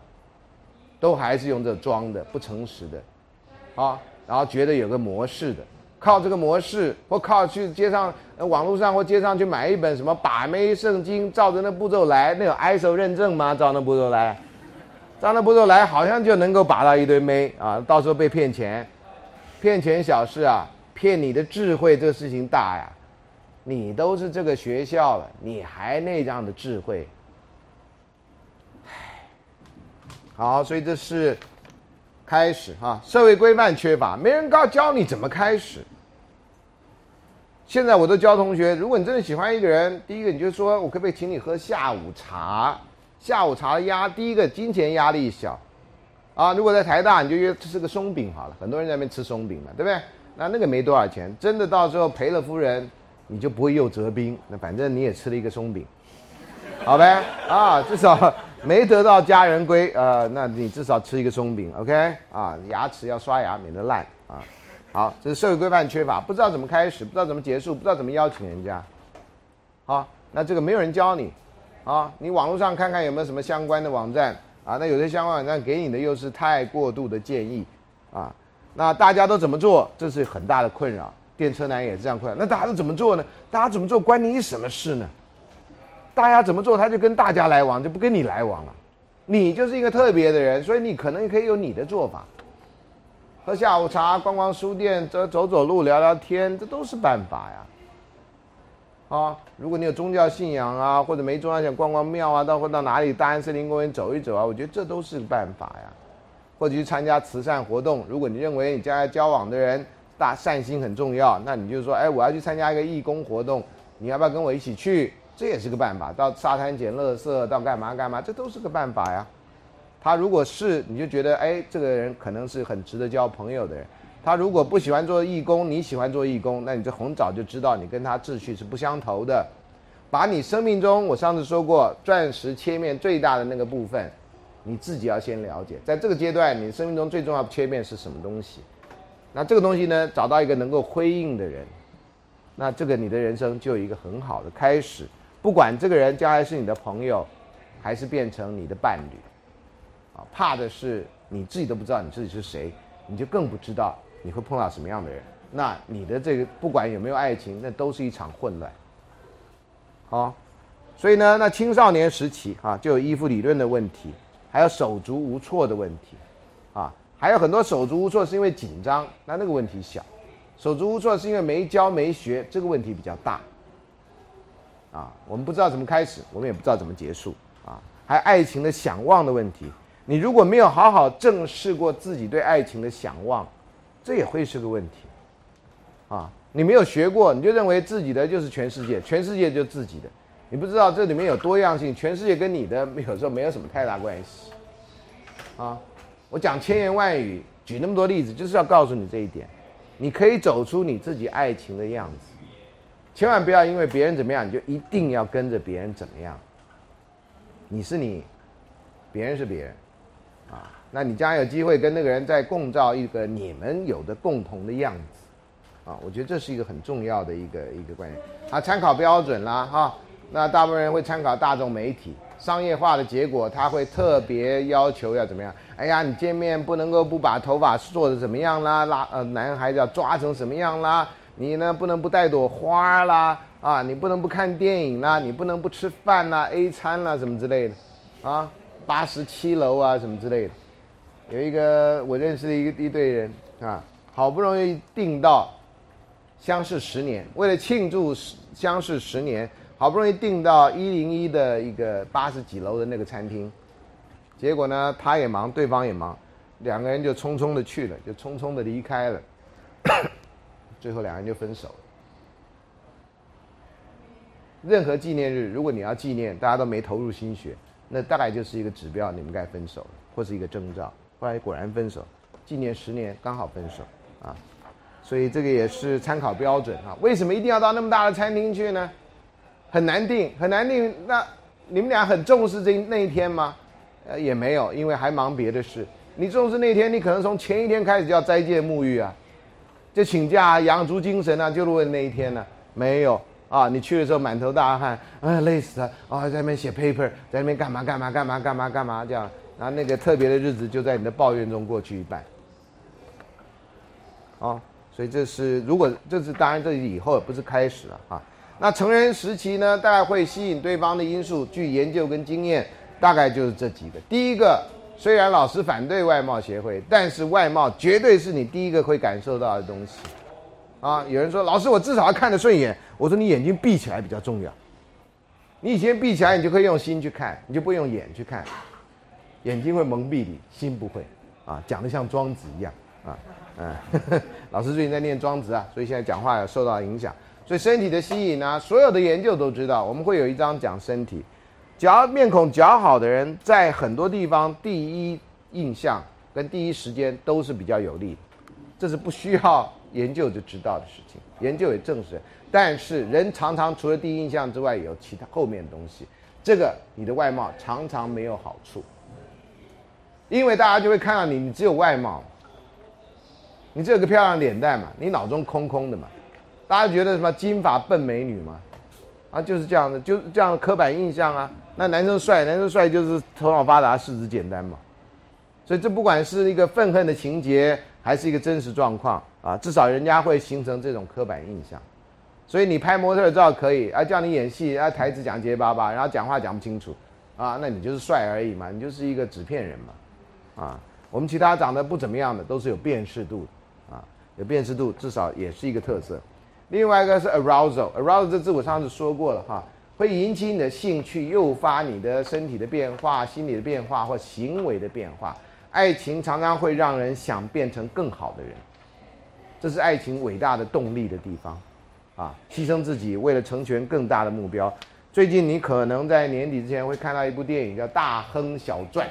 都还是用这装的、不诚实的，啊，然后觉得有个模式的。靠这个模式，或靠去街上、网络上或街上去买一本什么把妹圣经，照着那步骤来，那有 ISO 认证吗？照那步骤来，照那步骤来，好像就能够把到一堆妹啊！到时候被骗钱，骗钱小事啊，骗你的智慧这个事情大呀！你都是这个学校了，你还那样的智慧？好，所以这是。开始哈，社会规范缺乏，没人告教你怎么开始。现在我都教同学，如果你真的喜欢一个人，第一个你就说，我可不可以请你喝下午茶？下午茶压，第一个金钱压力小，啊，如果在台大，你就约吃个松饼好了，很多人在那边吃松饼嘛，对不对？那那个没多少钱，真的到时候赔了夫人，你就不会又折兵，那反正你也吃了一个松饼，好呗，啊，至少。没得到家人归，呃，那你至少吃一个松饼，OK？啊，牙齿要刷牙，免得烂啊。好，这是社会规范缺乏，不知道怎么开始，不知道怎么结束，不知道怎么邀请人家。好，那这个没有人教你，啊，你网络上看看有没有什么相关的网站啊？那有些相关网站给你的又是太过度的建议，啊，那大家都怎么做？这是很大的困扰。电车男也这样困扰。那大家都怎么做呢？大家怎么做关你什么事呢？大家怎么做，他就跟大家来往，就不跟你来往了。你就是一个特别的人，所以你可能可以有你的做法。喝下午茶、逛逛书店、走走走路、聊聊天，这都是办法呀。啊，如果你有宗教信仰啊，或者没宗教想逛逛庙啊，到或到哪里大安森林公园走一走啊，我觉得这都是办法呀。或者去参加慈善活动，如果你认为你将来交往的人大善心很重要，那你就说，哎，我要去参加一个义工活动，你要不要跟我一起去？这也是个办法，到沙滩捡垃圾，到干嘛干嘛，这都是个办法呀。他如果是，你就觉得，哎，这个人可能是很值得交朋友的人。他如果不喜欢做义工，你喜欢做义工，那你这很早就知道你跟他志趣是不相投的。把你生命中，我上次说过，钻石切面最大的那个部分，你自己要先了解。在这个阶段，你生命中最重要的切面是什么东西？那这个东西呢，找到一个能够辉映的人，那这个你的人生就有一个很好的开始。不管这个人将来是你的朋友，还是变成你的伴侣，啊，怕的是你自己都不知道你自己是谁，你就更不知道你会碰到什么样的人。那你的这个不管有没有爱情，那都是一场混乱。好，所以呢，那青少年时期啊，就有依附理论的问题，还。有手足无措的问题，还有很多手足无措是因为紧张，那那个问题小；手足无措是因为没教没学，这个问题比较大。啊，我们不知道怎么开始，我们也不知道怎么结束啊。还有爱情的想望的问题，你如果没有好好正视过自己对爱情的想望，这也会是个问题。啊，你没有学过，你就认为自己的就是全世界，全世界就自己的，你不知道这里面有多样性，全世界跟你的有时候没有什么太大关系。啊，我讲千言万语，举那么多例子，就是要告诉你这一点，你可以走出你自己爱情的样子。千万不要因为别人怎么样，你就一定要跟着别人怎么样。你是你，别人是别人，啊，那你将来有机会跟那个人再共造一个你们有的共同的样子，啊，我觉得这是一个很重要的一个一个观念。啊，参考标准啦，哈，那大部分人会参考大众媒体，商业化的结果他会特别要求要怎么样？哎呀，你见面不能够不把头发做的怎么样啦，拉呃男孩子要抓成什么样啦？你呢不能不带朵花啦，啊，你不能不看电影啦，你不能不吃饭啦，A 餐啦什么之类的，啊，八十七楼啊什么之类的，有一个我认识的一个一队人啊，好不容易订到相识十年，为了庆祝相识十年，好不容易订到一零一的一个八十几楼的那个餐厅，结果呢他也忙，对方也忙，两个人就匆匆的去了，就匆匆的离开了。最后两人就分手了。任何纪念日，如果你要纪念，大家都没投入心血，那大概就是一个指标，你们该分手了，或是一个征兆。后来果然分手，纪念十年刚好分手啊，所以这个也是参考标准啊。为什么一定要到那么大的餐厅去呢？很难定，很难定。那你们俩很重视这那一天吗？呃，也没有，因为还忙别的事。你重视那天，你可能从前一天开始就要斋戒沐浴啊。就请假养足精神啊，就是为了那一天呢？没有啊！你去的时候满头大汗，啊，累死了啊，在那边写 paper，在那边干嘛干嘛干嘛干嘛干嘛这样，然后那个特别的日子就在你的抱怨中过去一半。啊，所以这是如果这是当然这是以后不是开始了啊。那成人时期呢，大概会吸引对方的因素，据研究跟经验，大概就是这几个。第一个。虽然老师反对外貌协会，但是外貌绝对是你第一个会感受到的东西，啊！有人说老师，我至少要看得顺眼。我说你眼睛闭起来比较重要。你以前闭起来，你就可以用心去看，你就不用眼去看。眼睛会蒙蔽你，心不会。啊，讲的像庄子一样啊，嗯，老师最近在念庄子啊，所以现在讲话受到影响。所以身体的吸引呢，所有的研究都知道，我们会有一章讲身体。较面孔较好的人，在很多地方第一印象跟第一时间都是比较有利，这是不需要研究就知道的事情，研究也证实。但是人常常除了第一印象之外，有其他后面的东西，这个你的外貌常常没有好处，因为大家就会看到你，你只有外貌，你只有个漂亮脸蛋嘛，你脑中空空的嘛，大家觉得什么金发笨美女嘛，啊，就是这样的，就是这样的刻板印象啊。那男生帅，男生帅就是头脑发达、四肢简单嘛，所以这不管是一个愤恨的情节，还是一个真实状况啊，至少人家会形成这种刻板印象。所以你拍模特照可以，啊叫你演戏，啊台词讲结巴巴，然后讲话讲不清楚，啊那你就是帅而已嘛，你就是一个纸片人嘛，啊我们其他长得不怎么样的都是有辨识度，啊有辨识度至少也是一个特色。另外一个是 arousal，arousal 这字我上次说过了哈。会引起你的兴趣，诱发你的身体的变化、心理的变化或行为的变化。爱情常常会让人想变成更好的人，这是爱情伟大的动力的地方。啊，牺牲自己为了成全更大的目标。最近你可能在年底之前会看到一部电影叫《大亨小传》，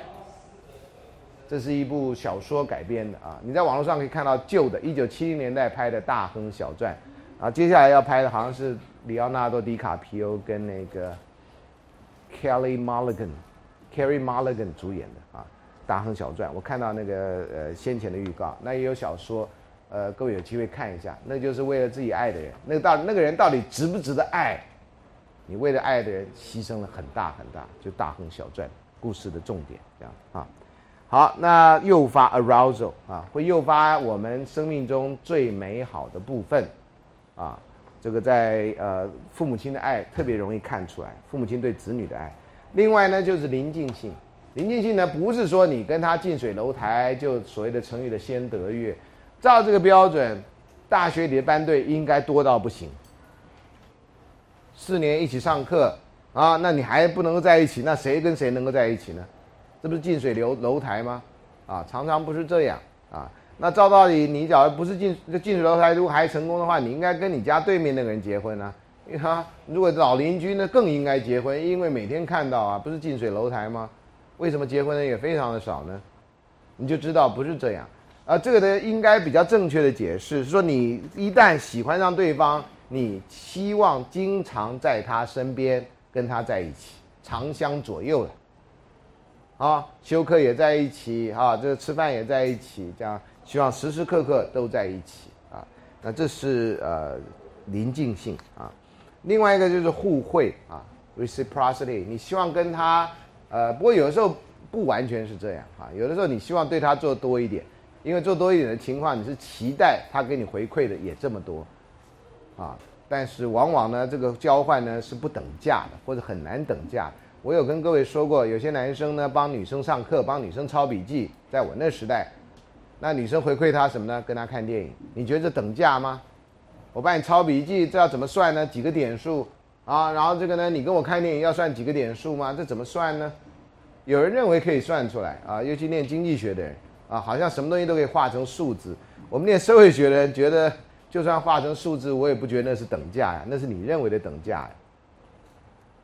这是一部小说改编的啊。你在网络上可以看到旧的1970年代拍的《大亨小传》，啊，接下来要拍的好像是。里奥纳多·迪卡皮欧跟那个 Kelly Mulligan，Kerry Mulligan 主演的啊，《大亨小传》。我看到那个呃先前的预告，那也有小说，呃，各位有机会看一下。那就是为了自己爱的人，那个到那个人到底值不值得爱？你为了爱的人牺牲了很大很大，就《大亨小传》故事的重点这样啊。好，那诱发 arousal 啊，会诱发我们生命中最美好的部分啊。这个在呃父母亲的爱特别容易看出来，父母亲对子女的爱。另外呢，就是临近性，临近性呢，不是说你跟他近水楼台，就所谓的成语的先得月。照这个标准，大学里的班队应该多到不行。四年一起上课啊，那你还不能够在一起，那谁跟谁能够在一起呢？这不是近水楼楼台吗？啊，常常不是这样啊。那照道理，你假如不是近近水楼台，如果还成功的话，你应该跟你家对面那个人结婚啊。因为如果老邻居呢，更应该结婚，因为每天看到啊，不是近水楼台吗？为什么结婚的也非常的少呢？你就知道不是这样啊。这个的应该比较正确的解释是说，你一旦喜欢上对方。你希望经常在他身边，跟他在一起，长相左右的，啊，休克也在一起，啊，这吃饭也在一起，这样希望时时刻刻都在一起，啊，那这是呃临近性啊，另外一个就是互惠啊，reciprocity，你希望跟他，呃，不过有的时候不完全是这样啊，有的时候你希望对他做多一点，因为做多一点的情况，你是期待他给你回馈的也这么多。啊，但是往往呢，这个交换呢是不等价的，或者很难等价。我有跟各位说过，有些男生呢帮女生上课，帮女生抄笔记，在我那时代，那女生回馈他什么呢？跟他看电影。你觉得这等价吗？我帮你抄笔记，这要怎么算呢？几个点数啊？然后这个呢，你跟我看电影要算几个点数吗？这怎么算呢？有人认为可以算出来啊，尤其念经济学的人啊，好像什么东西都可以化成数字。我们念社会学的人觉得。就算化成数字，我也不觉得那是等价呀，那是你认为的等价，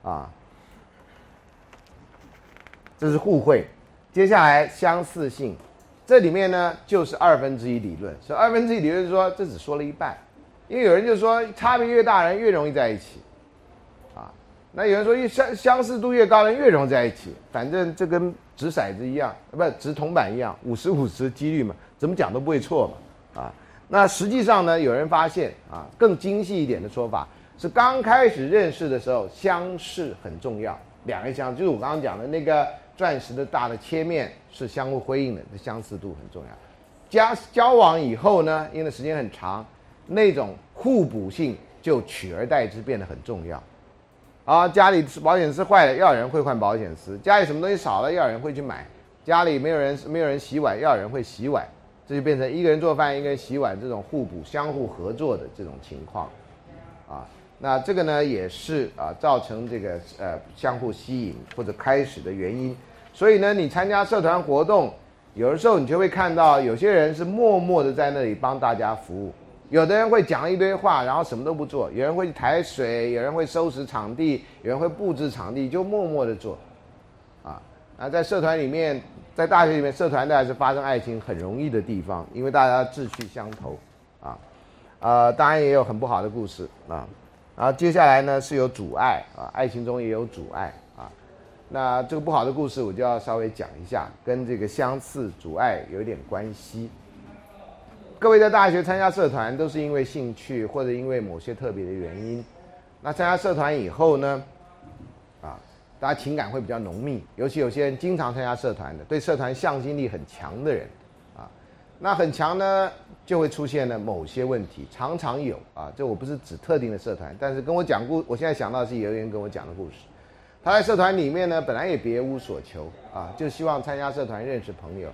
啊，这是互惠。接下来相似性，这里面呢就是二分之一理论。所以二分之一理论说这只说了一半，因为有人就说差别越大人越容易在一起，啊，那有人说相相似度越高人越容易在一起，反正这跟掷骰子一样，不掷铜板一样，五十五十几率嘛，怎么讲都不会错嘛，啊。那实际上呢，有人发现啊，更精细一点的说法是，刚开始认识的时候相似很重要。两个相，就是我刚刚讲的那个钻石的大的切面是相互辉映的，这相似度很重要。交交往以后呢，因为时间很长，那种互补性就取而代之变得很重要。啊，家里保险丝坏了，要有人会换保险丝；家里什么东西少了，要有人会去买；家里没有人没有人洗碗，要有人会洗碗。这就变成一个人做饭，一个人洗碗，这种互补、相互合作的这种情况，啊，那这个呢也是啊造成这个呃相互吸引或者开始的原因。所以呢，你参加社团活动，有的时候你就会看到有些人是默默的在那里帮大家服务，有的人会讲一堆话，然后什么都不做；有人会抬水，有人会收拾场地，有人会布置场地，就默默的做，啊，那在社团里面。在大学里面，社团的还是发生爱情很容易的地方，因为大家志趣相投，啊，呃，当然也有很不好的故事啊，然后接下来呢是有阻碍啊，爱情中也有阻碍啊，那这个不好的故事我就要稍微讲一下，跟这个相似阻碍有点关系。各位在大学参加社团都是因为兴趣或者因为某些特别的原因，那参加社团以后呢？啊大家情感会比较浓密，尤其有些人经常参加社团的，对社团向心力很强的人，啊，那很强呢，就会出现了某些问题，常常有啊。这我不是指特定的社团，但是跟我讲故，我现在想到是有人跟我讲的故事。他在社团里面呢，本来也别无所求啊，就希望参加社团认识朋友。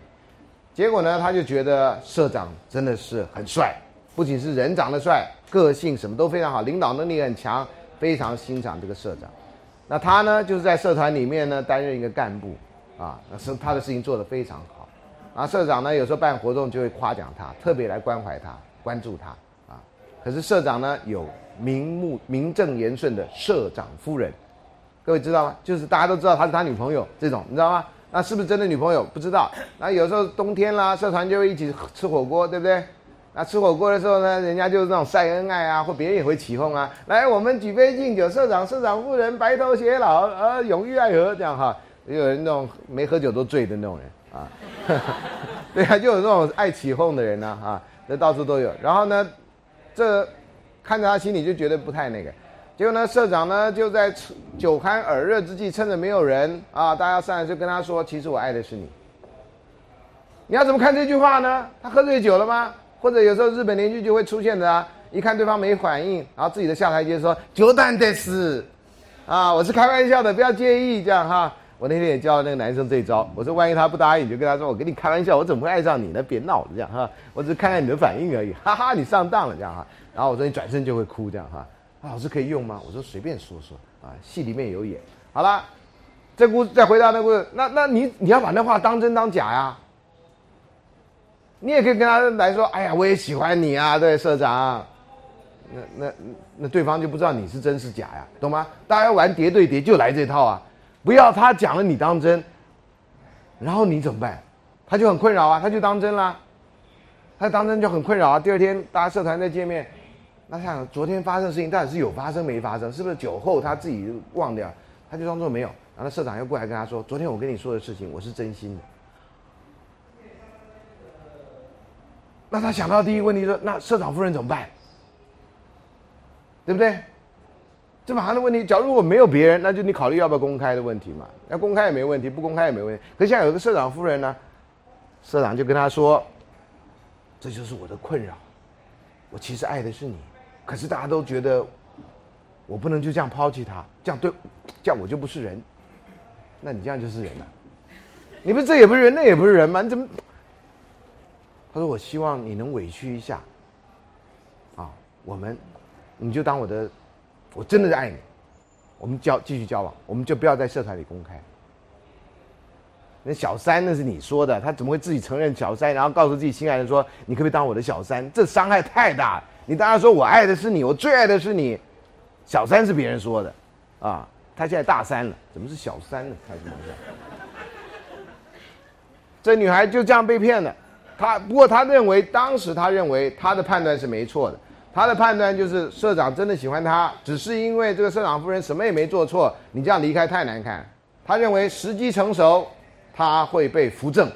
结果呢，他就觉得社长真的是很帅，不仅是人长得帅，个性什么都非常好，领导能力很强，非常欣赏这个社长。那他呢，就是在社团里面呢担任一个干部，啊，那是他的事情做得非常好，啊，社长呢有时候办活动就会夸奖他，特别来关怀他、关注他，啊，可是社长呢有名目名正言顺的社长夫人，各位知道吗？就是大家都知道他是他女朋友这种，你知道吗？那是不是真的女朋友？不知道。那有时候冬天啦，社团就会一起吃火锅，对不对？那吃火锅的时候呢，人家就是那种晒恩爱啊，或别人也会起哄啊。来，我们举杯敬酒，社长、社长夫人白头偕老，呃，永浴爱河，这样哈。有人那种没喝酒都醉的那种人啊，对啊，就有那种爱起哄的人呢，啊，这到处都有。然后呢，这看着他心里就觉得不太那个。结果呢，社长呢就在酒酣耳热之际，趁着没有人啊，大家上来就跟他说：“其实我爱的是你。”你要怎么看这句话呢？他喝醉酒了吗？或者有时候日本邻居就会出现的啊，一看对方没反应，然后自己的下台阶说“酒蛋得死”，啊，我是开玩笑的，不要介意这样哈。我那天也教那个男生这一招，我说万一他不答应，你就跟他说，我跟你开玩笑，我怎么会爱上你呢？别闹了，这样哈，我只是看看你的反应而已，哈哈，你上当了这样哈。然后我说你转身就会哭这样哈，老师可以用吗？我说随便说说啊，戏里面有演。好了，这故再回到那故事，那那你你要把那话当真当假呀？你也可以跟他来说，哎呀，我也喜欢你啊，对社长。那那那对方就不知道你是真是假呀，懂吗？大家玩叠对叠就来这套啊，不要他讲了你当真，然后你怎么办？他就很困扰啊，他就当真啦，他当真就很困扰啊。第二天大家社团再见面，那想昨天发生的事情到底是有发生没发生？是不是酒后他自己忘掉？他就装作没有，然后社长又过来跟他说，昨天我跟你说的事情我是真心的。那他想到第一个问题说，那社长夫人怎么办？对不对？这马上的问题，假如果没有别人，那就你考虑要不要公开的问题嘛。要公开也没问题，不公开也没问题。可现在有个社长夫人呢，社长就跟他说：“这就是我的困扰，我其实爱的是你，可是大家都觉得我不能就这样抛弃他，这样对，这样我就不是人。那你这样就是人了，你不是这也不是人，那也不是人吗？你怎么？”他说：“我希望你能委屈一下，啊，我们。”你就当我的，我真的是爱你，我们交继续交往，我们就不要在社团里公开。那小三那是你说的，他怎么会自己承认小三，然后告诉自己心爱的说，你可不可以当我的小三？这伤害太大。你当然说我爱的是你，我最爱的是你，小三是别人说的，啊，他现在大三了，怎么是小三呢？开什么玩笑？这女孩就这样被骗了，她不过她认为当时她认为她的判断是没错的。他的判断就是社长真的喜欢他，只是因为这个社长夫人什么也没做错，你这样离开太难看。他认为时机成熟，他会被扶正。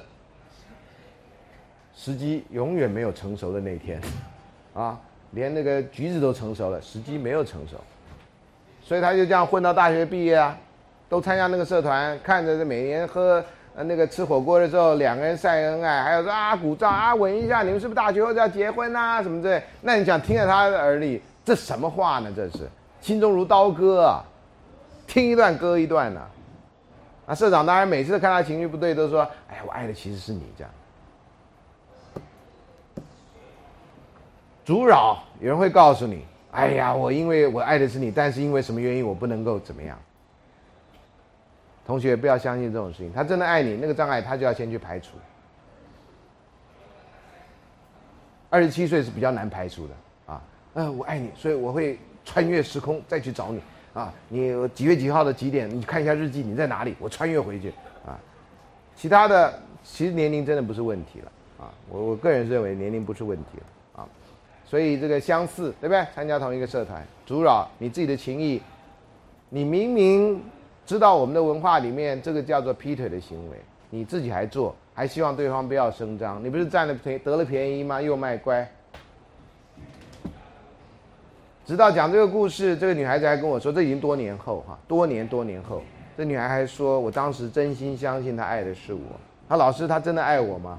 时机永远没有成熟的那天，啊，连那个橘子都成熟了，时机没有成熟，所以他就这样混到大学毕业啊，都参加那个社团，看着这每年喝。呃，那个吃火锅的时候，两个人晒恩爱，还有说啊鼓掌啊吻一下，你们是不是大学后就要结婚呐？什么之类？那你想听在他的耳里，这什么话呢？这是心中如刀割啊，听一段割一段呐。啊，社长当然每次看他情绪不对，都说：“哎呀，我爱的其实是你。”这样阻扰，有人会告诉你：“哎呀，我因为我爱的是你，但是因为什么原因，我不能够怎么样。”同学不要相信这种事情，他真的爱你，那个障碍他就要先去排除。二十七岁是比较难排除的啊，嗯，我爱你，所以我会穿越时空再去找你啊。你几月几号的几点？你看一下日记，你在哪里？我穿越回去啊。其他的其实年龄真的不是问题了啊，我我个人认为年龄不是问题了啊。所以这个相似对不对？参加同一个社团，阻扰你自己的情谊，你明明。知道我们的文化里面这个叫做劈腿的行为，你自己还做，还希望对方不要声张，你不是占了便得了便宜吗？又卖乖。直到讲这个故事，这个女孩子还跟我说，这已经多年后哈，多年多年后，这女孩还说，我当时真心相信她爱的是我。她老师，她真的爱我吗？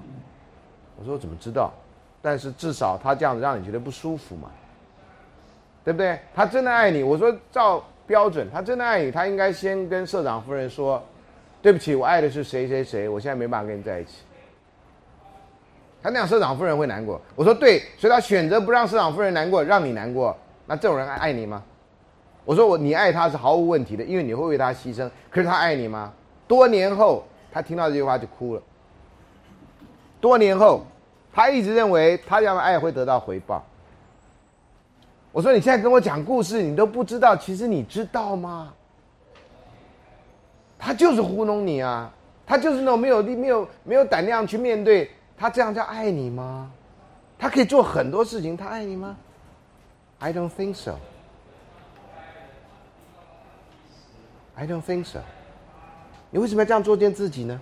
我说我怎么知道？但是至少她这样子让你觉得不舒服嘛，对不对？她真的爱你，我说照。标准，他真的爱你，他应该先跟社长夫人说：“对不起，我爱的是谁谁谁，我现在没办法跟你在一起。”他那样，社长夫人会难过。我说对，所以他选择不让社长夫人难过，让你难过。那这种人爱你吗？我说我你爱他是毫无问题的，因为你会为他牺牲。可是他爱你吗？多年后，他听到这句话就哭了。多年后，他一直认为他这样的爱会得到回报。我说你现在跟我讲故事，你都不知道，其实你知道吗？他就是糊弄你啊！他就是那种没有力、没有没有胆量去面对，他这样叫爱你吗？他可以做很多事情，他爱你吗？I don't think so. I don't think so. 你为什么要这样作践自己呢？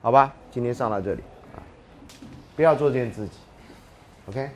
好吧，今天上到这里。不要作践自己，OK。